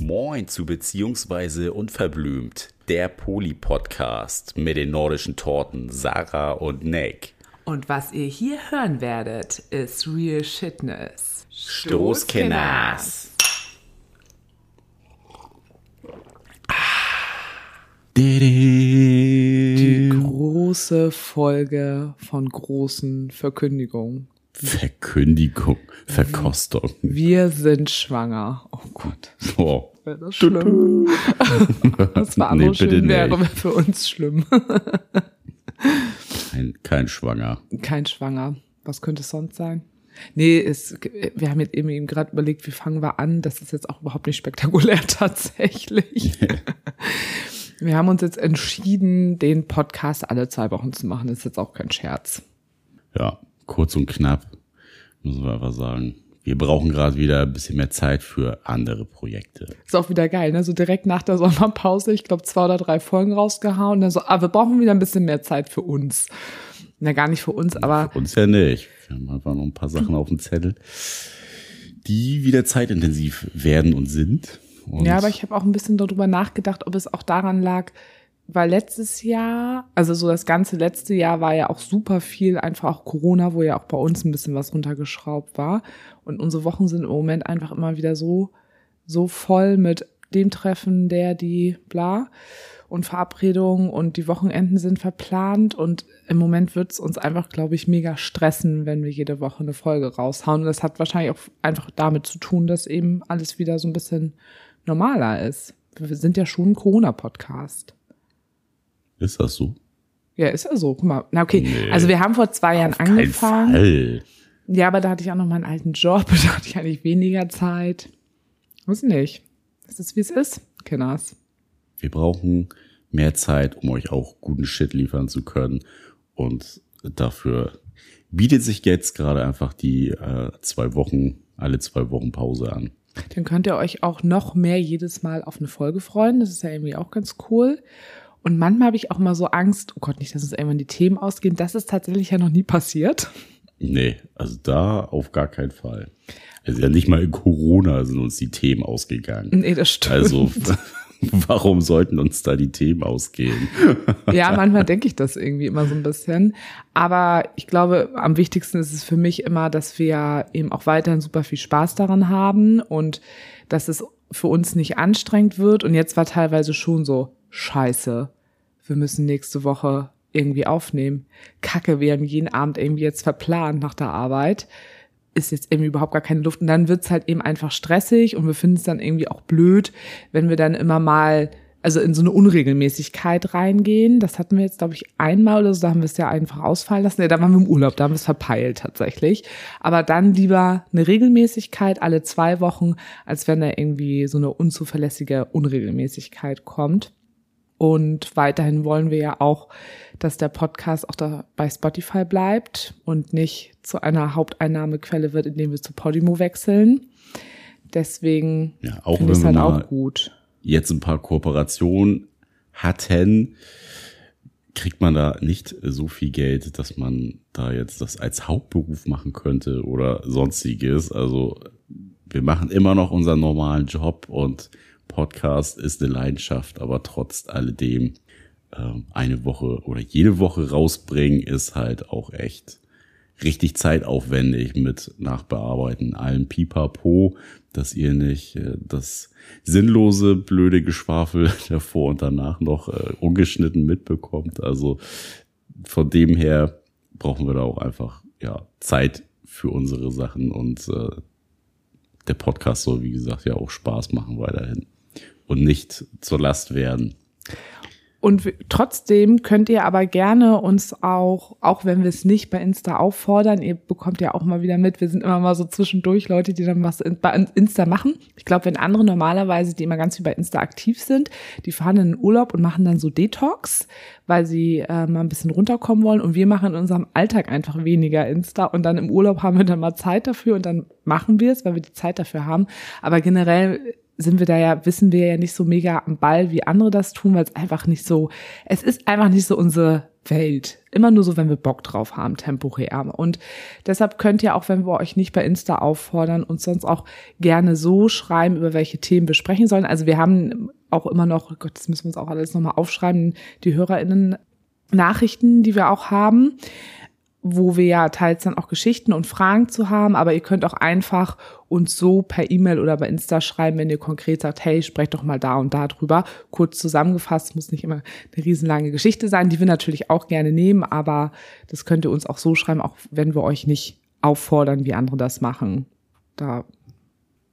Moin zu Beziehungsweise Unverblümt, der Poli-Podcast mit den nordischen Torten Sarah und Nick. Und was ihr hier hören werdet, ist Real Shitness. Stoßkenners. Die große Folge von großen Verkündigungen. Verkündigung, Verkostung. Wir sind schwanger. Oh Gott. Oh. Wäre das schlimm. Das war Nee, schön wäre nicht. für uns schlimm. Kein, kein Schwanger. Kein Schwanger. Was könnte es sonst sein? Nee, es, wir haben jetzt eben, eben gerade überlegt, wie fangen wir an. Das ist jetzt auch überhaupt nicht spektakulär tatsächlich. wir haben uns jetzt entschieden, den Podcast alle zwei Wochen zu machen. Das ist jetzt auch kein Scherz. Ja, kurz und knapp, müssen wir einfach sagen. Wir brauchen gerade wieder ein bisschen mehr Zeit für andere Projekte. Ist auch wieder geil, ne? So direkt nach der Sommerpause, ich glaube, zwei oder drei Folgen rausgehauen. Und dann so, ah, wir brauchen wieder ein bisschen mehr Zeit für uns. Na, gar nicht für uns, aber Für uns ja nicht. Wir haben einfach noch ein paar Sachen auf dem Zettel, die wieder zeitintensiv werden und sind. Und Ja, aber ich habe auch ein bisschen darüber nachgedacht, ob es auch daran lag, weil letztes Jahr, also so das ganze letzte Jahr war ja auch super viel einfach auch Corona, wo ja auch bei uns ein bisschen was runtergeschraubt war. Und unsere Wochen sind im Moment einfach immer wieder so, so voll mit dem Treffen, der, die, bla und Verabredungen und die Wochenenden sind verplant und im Moment wird's uns einfach, glaube ich, mega stressen, wenn wir jede Woche eine Folge raushauen. Und das hat wahrscheinlich auch einfach damit zu tun, dass eben alles wieder so ein bisschen normaler ist. Wir sind ja schon ein Corona-Podcast. ist das so? Ja, ist ja so. Guck mal. Na, okay. Nee. Also wir haben vor zwei Jahren angefangen. Fall. Ja, aber da hatte ich auch noch meinen alten Job, da hatte ich eigentlich weniger Zeit. Weiß nicht. Es ist, wie es ist, Kinders. Wir brauchen mehr Zeit, um euch auch guten Shit liefern zu können. Und dafür bietet sich jetzt gerade einfach die äh, zwei Wochen, alle zwei Wochen Pause an. Dann könnt ihr euch auch noch mehr jedes Mal auf eine Folge freuen. Das ist ja irgendwie auch ganz cool. Und manchmal habe ich auch mal so Angst, oh Gott, nicht, dass uns irgendwann die Themen ausgehen. Das ist tatsächlich ja noch nie passiert. Nee, also da auf gar keinen Fall. Also ja nicht mal in Corona sind uns die Themen ausgegangen. Nee, das stimmt. Also warum sollten uns da die Themen ausgehen? Ja, manchmal denke ich das irgendwie immer so ein bisschen. Aber ich glaube, am wichtigsten ist es für mich immer, dass wir eben auch weiterhin super viel Spaß daran haben und dass es für uns nicht anstrengend wird. Und jetzt war teilweise schon so, scheiße, wir müssen nächste Woche irgendwie aufnehmen. Kacke, wir haben jeden Abend irgendwie jetzt verplant nach der Arbeit. Ist jetzt irgendwie überhaupt gar keine Luft. Und dann wird's halt eben einfach stressig und wir finden es dann irgendwie auch blöd, wenn wir dann immer mal also in so eine Unregelmäßigkeit reingehen. Das hatten wir jetzt, glaube ich, einmal oder so, da haben wir es ja einfach ausfallen lassen. Ja, da waren wir im Urlaub, da haben wir es verpeilt tatsächlich. Aber dann lieber eine Regelmäßigkeit alle zwei Wochen, als wenn da irgendwie so eine unzuverlässige Unregelmäßigkeit kommt. Und weiterhin wollen wir ja auch, dass der Podcast auch da bei Spotify bleibt und nicht zu einer Haupteinnahmequelle wird, indem wir zu Podimo wechseln. Deswegen Ja, auch ich es wenn halt auch gut. Jetzt ein paar Kooperationen hatten, kriegt man da nicht so viel Geld, dass man da jetzt das als Hauptberuf machen könnte oder sonstiges. Also wir machen immer noch unseren normalen Job und Podcast ist eine Leidenschaft, aber trotz alledem ähm, eine Woche oder jede Woche rausbringen ist halt auch echt richtig zeitaufwendig mit Nachbearbeiten, allem Pipapo, dass ihr nicht äh, das sinnlose, blöde Geschwafel davor und danach noch äh, ungeschnitten mitbekommt. Also von dem her brauchen wir da auch einfach ja Zeit für unsere Sachen und äh, der Podcast soll, wie gesagt, ja auch Spaß machen weiterhin und nicht zur Last werden. Und trotzdem könnt ihr aber gerne uns auch, auch wenn wir es nicht bei Insta auffordern, ihr bekommt ja auch mal wieder mit, wir sind immer mal so zwischendurch Leute, die dann was bei Insta machen. Ich glaube, wenn andere normalerweise, die immer ganz viel bei Insta aktiv sind, die fahren in den Urlaub und machen dann so Detox, weil sie äh, mal ein bisschen runterkommen wollen. Und wir machen in unserem Alltag einfach weniger Insta und dann im Urlaub haben wir dann mal Zeit dafür und dann machen wir es, weil wir die Zeit dafür haben. Aber generell sind wir da ja, wissen wir ja nicht so mega am Ball, wie andere das tun, weil es einfach nicht so, es ist einfach nicht so unsere Welt. Immer nur so, wenn wir Bock drauf haben, temporär. Und deshalb könnt ihr auch, wenn wir euch nicht bei Insta auffordern, uns sonst auch gerne so schreiben, über welche Themen wir sprechen sollen. Also wir haben auch immer noch, Gott, das müssen wir uns auch alles nochmal aufschreiben, die HörerInnen Nachrichten, die wir auch haben wo wir ja teils dann auch Geschichten und Fragen zu haben, aber ihr könnt auch einfach uns so per E-Mail oder bei Insta schreiben, wenn ihr konkret sagt, hey, sprecht doch mal da und da drüber. Kurz zusammengefasst, muss nicht immer eine riesenlange Geschichte sein, die wir natürlich auch gerne nehmen, aber das könnt ihr uns auch so schreiben, auch wenn wir euch nicht auffordern, wie andere das machen. Da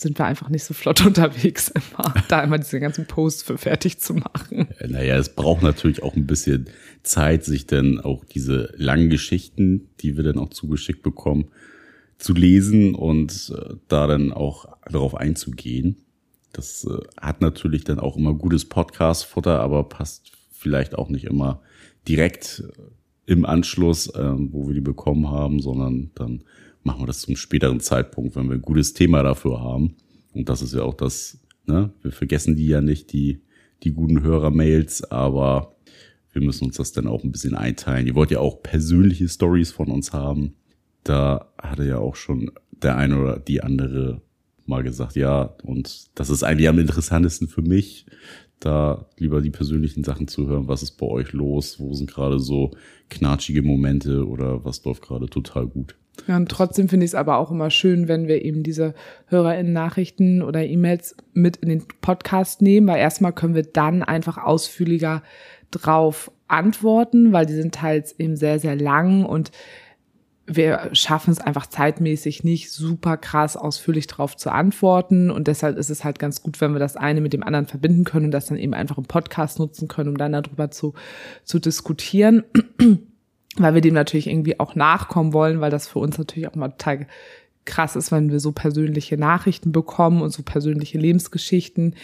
sind wir einfach nicht so flott unterwegs, immer da immer diese ganzen Posts für fertig zu machen. Naja, es braucht natürlich auch ein bisschen Zeit, sich dann auch diese langen Geschichten, die wir dann auch zugeschickt bekommen, zu lesen und äh, da dann auch darauf einzugehen. Das äh, hat natürlich dann auch immer gutes Podcast-Futter, aber passt vielleicht auch nicht immer direkt im Anschluss, äh, wo wir die bekommen haben, sondern dann machen wir das zum späteren Zeitpunkt, wenn wir ein gutes Thema dafür haben. Und das ist ja auch das, ne? Wir vergessen die ja nicht, die, die guten Hörer-Mails, aber wir müssen uns das dann auch ein bisschen einteilen. Ihr wollt ja auch persönliche Stories von uns haben. Da hatte ja auch schon der eine oder die andere mal gesagt, ja, und das ist eigentlich am interessantesten für mich, da lieber die persönlichen Sachen zu hören. Was ist bei euch los? Wo sind gerade so knatschige Momente oder was läuft gerade total gut? Ja, und trotzdem finde ich es aber auch immer schön, wenn wir eben diese HörerInnen-Nachrichten oder E-Mails mit in den Podcast nehmen, weil erstmal können wir dann einfach ausführlicher drauf antworten, weil die sind teils eben sehr, sehr lang und wir schaffen es einfach zeitmäßig nicht super krass ausführlich drauf zu antworten. Und deshalb ist es halt ganz gut, wenn wir das eine mit dem anderen verbinden können und das dann eben einfach im Podcast nutzen können, um dann darüber zu, zu diskutieren weil wir dem natürlich irgendwie auch nachkommen wollen, weil das für uns natürlich auch mal total krass ist, wenn wir so persönliche Nachrichten bekommen und so persönliche Lebensgeschichten.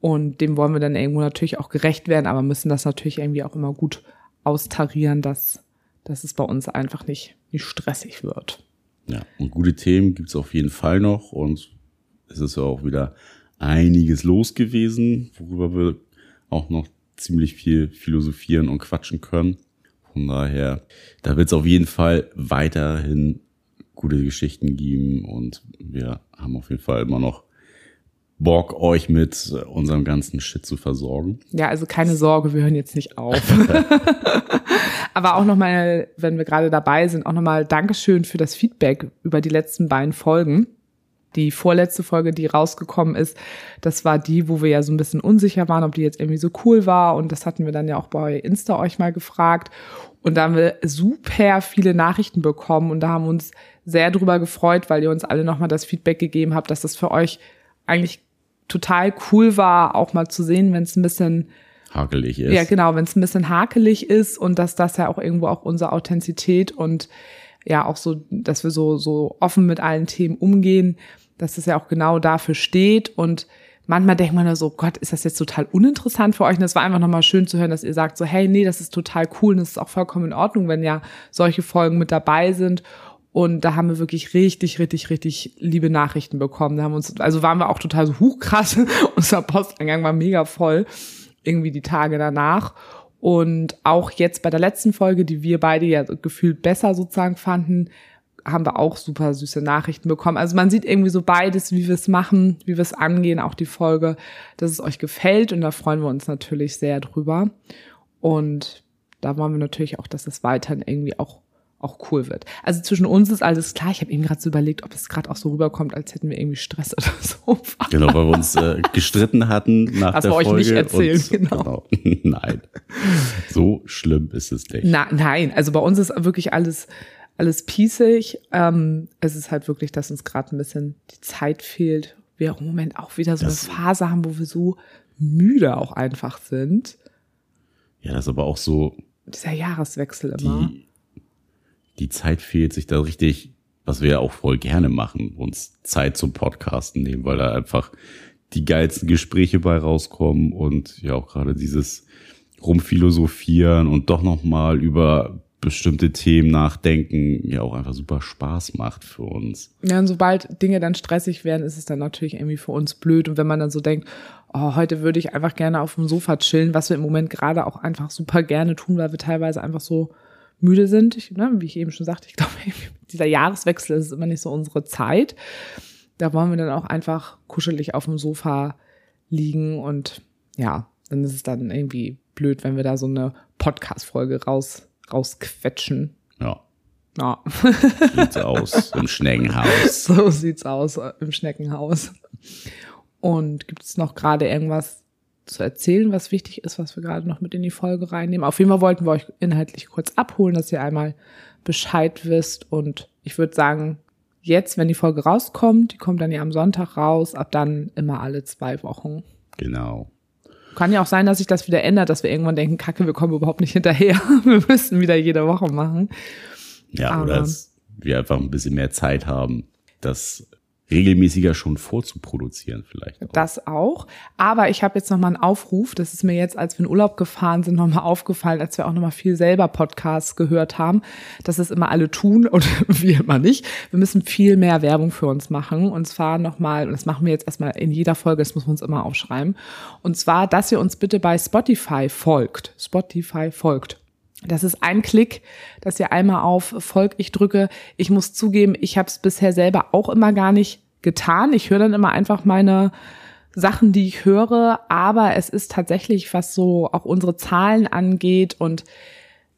Und dem wollen wir dann irgendwo natürlich auch gerecht werden, aber müssen das natürlich irgendwie auch immer gut austarieren, dass, dass es bei uns einfach nicht, nicht stressig wird. Ja, und gute Themen gibt's auf jeden Fall noch und es ist ja auch wieder einiges los gewesen, worüber wir auch noch ziemlich viel philosophieren und quatschen können. Von daher, da wird es auf jeden Fall weiterhin gute Geschichten geben und wir haben auf jeden Fall immer noch Bock, euch mit unserem ganzen Shit zu versorgen. Ja, also keine Sorge, wir hören jetzt nicht auf. Aber auch nochmal, wenn wir gerade dabei sind, auch nochmal Dankeschön für das Feedback über die letzten beiden Folgen. Die vorletzte Folge, die rausgekommen ist, das war die, wo wir ja so ein bisschen unsicher waren, ob die jetzt irgendwie so cool war. Und das hatten wir dann ja auch bei Insta euch mal gefragt. Und da haben wir super viele Nachrichten bekommen und da haben wir uns sehr drüber gefreut, weil ihr uns alle nochmal das Feedback gegeben habt, dass das für euch eigentlich total cool war, auch mal zu sehen, wenn es ein bisschen hakelig ist. Ja, genau, wenn es ein bisschen hakelig ist und dass das ja auch irgendwo auch unsere Authentizität und ja auch so, dass wir so so offen mit allen Themen umgehen, dass das ja auch genau dafür steht und manchmal denkt man ja so, Gott, ist das jetzt total uninteressant für euch? Und es war einfach nochmal schön zu hören, dass ihr sagt so, hey, nee, das ist total cool und es ist auch vollkommen in Ordnung, wenn ja solche Folgen mit dabei sind. Und da haben wir wirklich richtig, richtig, richtig liebe Nachrichten bekommen. Da haben uns, also waren wir auch total so hochkrass. Unser Posteingang war mega voll. Irgendwie die Tage danach. Und auch jetzt bei der letzten Folge, die wir beide ja gefühlt besser sozusagen fanden, haben wir auch super süße Nachrichten bekommen. Also man sieht irgendwie so beides, wie wir es machen, wie wir es angehen, auch die Folge, dass es euch gefällt und da freuen wir uns natürlich sehr drüber. Und da wollen wir natürlich auch, dass es weiterhin irgendwie auch auch cool wird. Also zwischen uns ist alles klar. Ich habe eben gerade so überlegt, ob es gerade auch so rüberkommt, als hätten wir irgendwie Stress oder so. Genau, weil wir uns äh, gestritten hatten nach das der Folge. Das euch nicht erzählen, und, genau. genau. Nein, so schlimm ist es nicht. Na, nein, also bei uns ist wirklich alles alles pießig. Ähm, es ist halt wirklich, dass uns gerade ein bisschen die Zeit fehlt. Wir im Moment auch wieder so das, eine Phase haben, wo wir so müde auch einfach sind. Ja, das ist aber auch so. Dieser Jahreswechsel immer. Die, die Zeit fehlt, sich da richtig, was wir ja auch voll gerne machen, uns Zeit zum Podcasten nehmen, weil da einfach die geilsten Gespräche bei rauskommen und ja auch gerade dieses rumphilosophieren und doch nochmal über bestimmte Themen nachdenken ja auch einfach super Spaß macht für uns. Ja, und sobald Dinge dann stressig werden, ist es dann natürlich irgendwie für uns blöd. Und wenn man dann so denkt, oh, heute würde ich einfach gerne auf dem Sofa chillen, was wir im Moment gerade auch einfach super gerne tun, weil wir teilweise einfach so müde sind. Ich, ne, wie ich eben schon sagte, ich glaube, dieser Jahreswechsel ist immer nicht so unsere Zeit. Da wollen wir dann auch einfach kuschelig auf dem Sofa liegen und ja, dann ist es dann irgendwie blöd, wenn wir da so eine Podcast-Folge raus, rausquetschen. Ja. Ja. Sieht's aus im Schneckenhaus. So sieht's aus äh, im Schneckenhaus. Und gibt es noch gerade irgendwas zu erzählen, was wichtig ist, was wir gerade noch mit in die Folge reinnehmen? Auf jeden Fall wollten wir euch inhaltlich kurz abholen, dass ihr einmal Bescheid wisst. Und ich würde sagen, jetzt, wenn die Folge rauskommt, die kommt dann ja am Sonntag raus, ab dann immer alle zwei Wochen. Genau. Kann ja auch sein, dass sich das wieder ändert, dass wir irgendwann denken, kacke, wir kommen überhaupt nicht hinterher. Wir müssen wieder jede Woche machen. Ja, Aber oder dass wir einfach ein bisschen mehr Zeit haben, das regelmäßiger schon vorzuproduzieren vielleicht. Auch. Das auch. Aber ich habe jetzt noch mal einen Aufruf. Das ist mir jetzt, als wir in Urlaub gefahren sind, noch mal aufgefallen, als wir auch noch mal viel selber Podcasts gehört haben, dass es immer alle tun und wir immer nicht. Wir müssen viel mehr Werbung für uns machen. Und zwar noch mal, und das machen wir jetzt erstmal in jeder Folge, das muss man uns immer aufschreiben. Und zwar, dass ihr uns bitte bei Spotify folgt. Spotify folgt. Das ist ein Klick, dass ihr einmal auf Folg ich drücke. Ich muss zugeben, ich habe es bisher selber auch immer gar nicht getan. Ich höre dann immer einfach meine Sachen, die ich höre, aber es ist tatsächlich, was so auch unsere Zahlen angeht und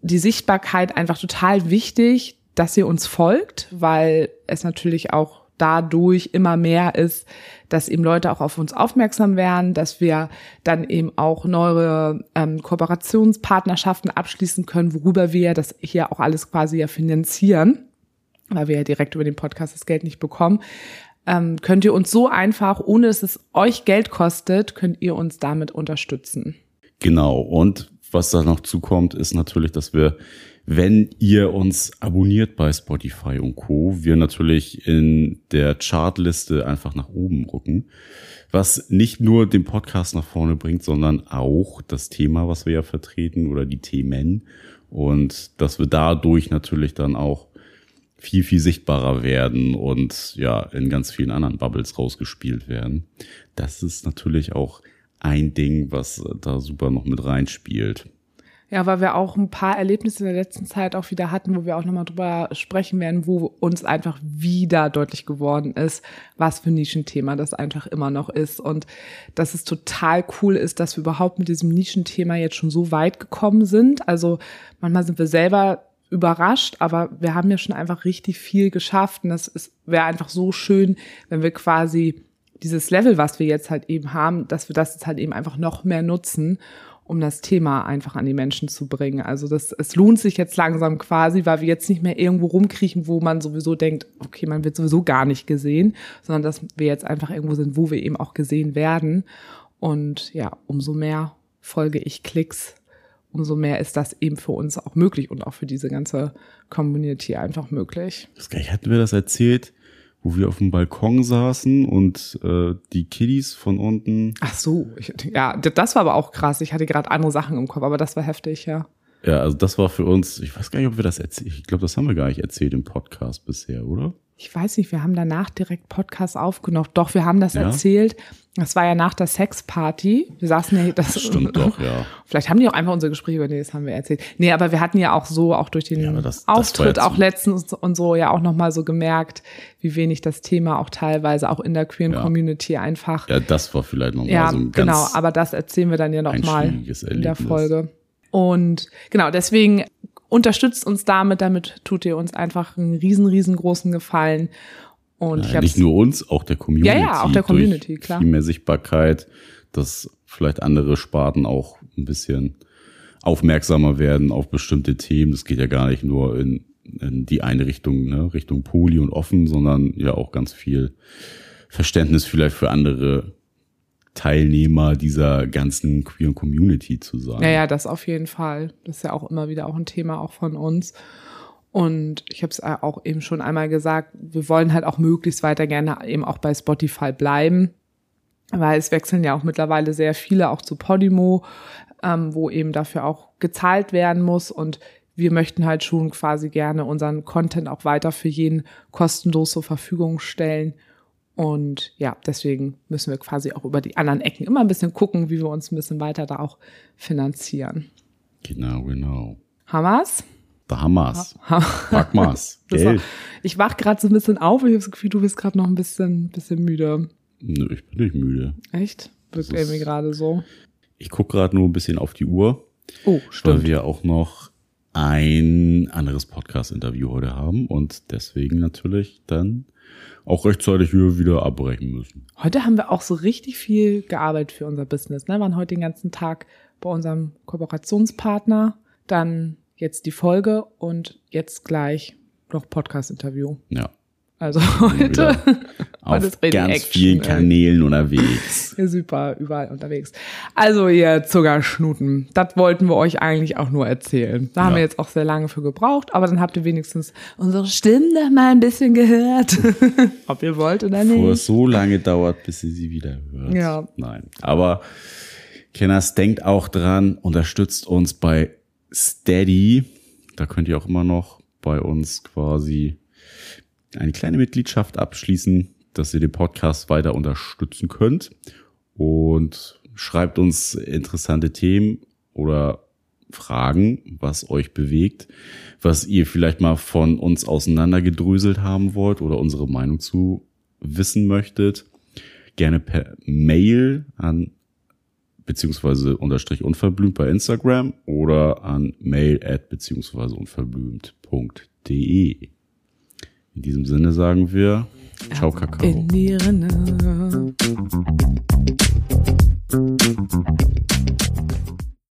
die Sichtbarkeit einfach total wichtig, dass ihr uns folgt, weil es natürlich auch dadurch immer mehr ist, dass eben Leute auch auf uns aufmerksam werden, dass wir dann eben auch neue ähm, Kooperationspartnerschaften abschließen können, worüber wir das hier auch alles quasi ja finanzieren, weil wir ja direkt über den Podcast das Geld nicht bekommen. Ähm, könnt ihr uns so einfach, ohne dass es euch Geld kostet, könnt ihr uns damit unterstützen. Genau. Und was da noch zukommt, ist natürlich, dass wir wenn ihr uns abonniert bei Spotify und Co., wir natürlich in der Chartliste einfach nach oben rücken, was nicht nur den Podcast nach vorne bringt, sondern auch das Thema, was wir ja vertreten oder die Themen und dass wir dadurch natürlich dann auch viel, viel sichtbarer werden und ja, in ganz vielen anderen Bubbles rausgespielt werden. Das ist natürlich auch ein Ding, was da super noch mit reinspielt. Ja, weil wir auch ein paar Erlebnisse in der letzten Zeit auch wieder hatten, wo wir auch nochmal drüber sprechen werden, wo uns einfach wieder deutlich geworden ist, was für ein Nischenthema das einfach immer noch ist. Und dass es total cool ist, dass wir überhaupt mit diesem Nischenthema jetzt schon so weit gekommen sind. Also manchmal sind wir selber überrascht, aber wir haben ja schon einfach richtig viel geschafft. Und das wäre einfach so schön, wenn wir quasi dieses Level, was wir jetzt halt eben haben, dass wir das jetzt halt eben einfach noch mehr nutzen um das Thema einfach an die Menschen zu bringen. Also das, es lohnt sich jetzt langsam quasi, weil wir jetzt nicht mehr irgendwo rumkriechen, wo man sowieso denkt, okay, man wird sowieso gar nicht gesehen, sondern dass wir jetzt einfach irgendwo sind, wo wir eben auch gesehen werden. Und ja, umso mehr folge ich Klicks, umso mehr ist das eben für uns auch möglich und auch für diese ganze Community einfach möglich. Das hatten wir das erzählt? Wo wir auf dem Balkon saßen und äh, die Kiddies von unten. Ach so, ich, ja, das war aber auch krass. Ich hatte gerade andere Sachen im Kopf, aber das war heftig, ja. Ja, also das war für uns, ich weiß gar nicht, ob wir das erzählt, ich glaube, das haben wir gar nicht erzählt im Podcast bisher, oder? Ich weiß nicht, wir haben danach direkt Podcast aufgenommen. Doch, wir haben das ja? erzählt. Das war ja nach der Sexparty. Wir saßen ja, das, das stimmt doch, ja. Vielleicht haben die auch einfach unsere Gespräche, nee, das haben wir erzählt. Nee, aber wir hatten ja auch so, auch durch den ja, das, Auftritt das auch letztens und so ja auch nochmal so gemerkt, wie wenig das Thema auch teilweise auch in der queeren ja. Community einfach. Ja, das war vielleicht nochmal ja, so ein ganz genau, aber das erzählen wir dann ja nochmal in der Folge. Und genau, deswegen unterstützt uns damit, damit tut ihr uns einfach einen riesen, riesengroßen Gefallen. Und ja, nicht nur uns, auch der Community. Ja, ja, auch der Community, klar. Viel mehr Sichtbarkeit, dass vielleicht andere Sparten auch ein bisschen aufmerksamer werden auf bestimmte Themen. Das geht ja gar nicht nur in, in die eine Richtung, ne, Richtung Poli und offen, sondern ja auch ganz viel Verständnis vielleicht für andere Teilnehmer dieser ganzen queeren Community zu sein. Ja, ja, das auf jeden Fall. Das ist ja auch immer wieder auch ein Thema auch von uns. Und ich habe es auch eben schon einmal gesagt, wir wollen halt auch möglichst weiter gerne eben auch bei Spotify bleiben, weil es wechseln ja auch mittlerweile sehr viele auch zu Podimo, ähm, wo eben dafür auch gezahlt werden muss. Und wir möchten halt schon quasi gerne unseren Content auch weiter für jeden kostenlos zur Verfügung stellen. Und ja, deswegen müssen wir quasi auch über die anderen Ecken immer ein bisschen gucken, wie wir uns ein bisschen weiter da auch finanzieren. Genau, genau. Hamas? Da haben wir's. Pack mal's. Geld. Ich wach gerade so ein bisschen auf ich habe das Gefühl, du bist gerade noch ein bisschen, bisschen müde. Nö, ich bin nicht müde. Echt? Wirkt irgendwie gerade so. Ich gucke gerade nur ein bisschen auf die Uhr, Oh, weil stimmt. wir auch noch ein anderes Podcast-Interview heute haben und deswegen natürlich dann auch rechtzeitig hier wieder abbrechen müssen. Heute haben wir auch so richtig viel gearbeitet für unser Business. Ne? Waren heute den ganzen Tag bei unserem Kooperationspartner, dann jetzt die Folge und jetzt gleich noch Podcast-Interview. Ja. Also heute, auf ganz Action, vielen ey. Kanälen unterwegs. Ja, super, überall unterwegs. Also ihr Zuckerschnuten, das wollten wir euch eigentlich auch nur erzählen. Da haben Ja. wir jetzt auch sehr lange für gebraucht, aber dann habt ihr wenigstens unsere Stimmen noch mal ein bisschen gehört. Ob ihr wollt oder nicht. es so lange dauert, bis sie sie wieder hört. Ja. Nein. Aber Kenners, denkt auch dran, unterstützt uns bei Steady. Da könnt ihr auch immer noch bei uns quasi eine kleine Mitgliedschaft abschließen, dass ihr den Podcast weiter unterstützen könnt. Und schreibt uns interessante Themen oder Fragen, was euch bewegt, was ihr vielleicht mal von uns auseinandergedröselt haben wollt oder unsere Meinung zu wissen möchtet. Gerne per Mail an beziehungsweise unterstrich unverblümt bei Instagram oder an mail at beziehungsweise unverblümt.de. In diesem Sinne sagen wir Ciao, Kakao.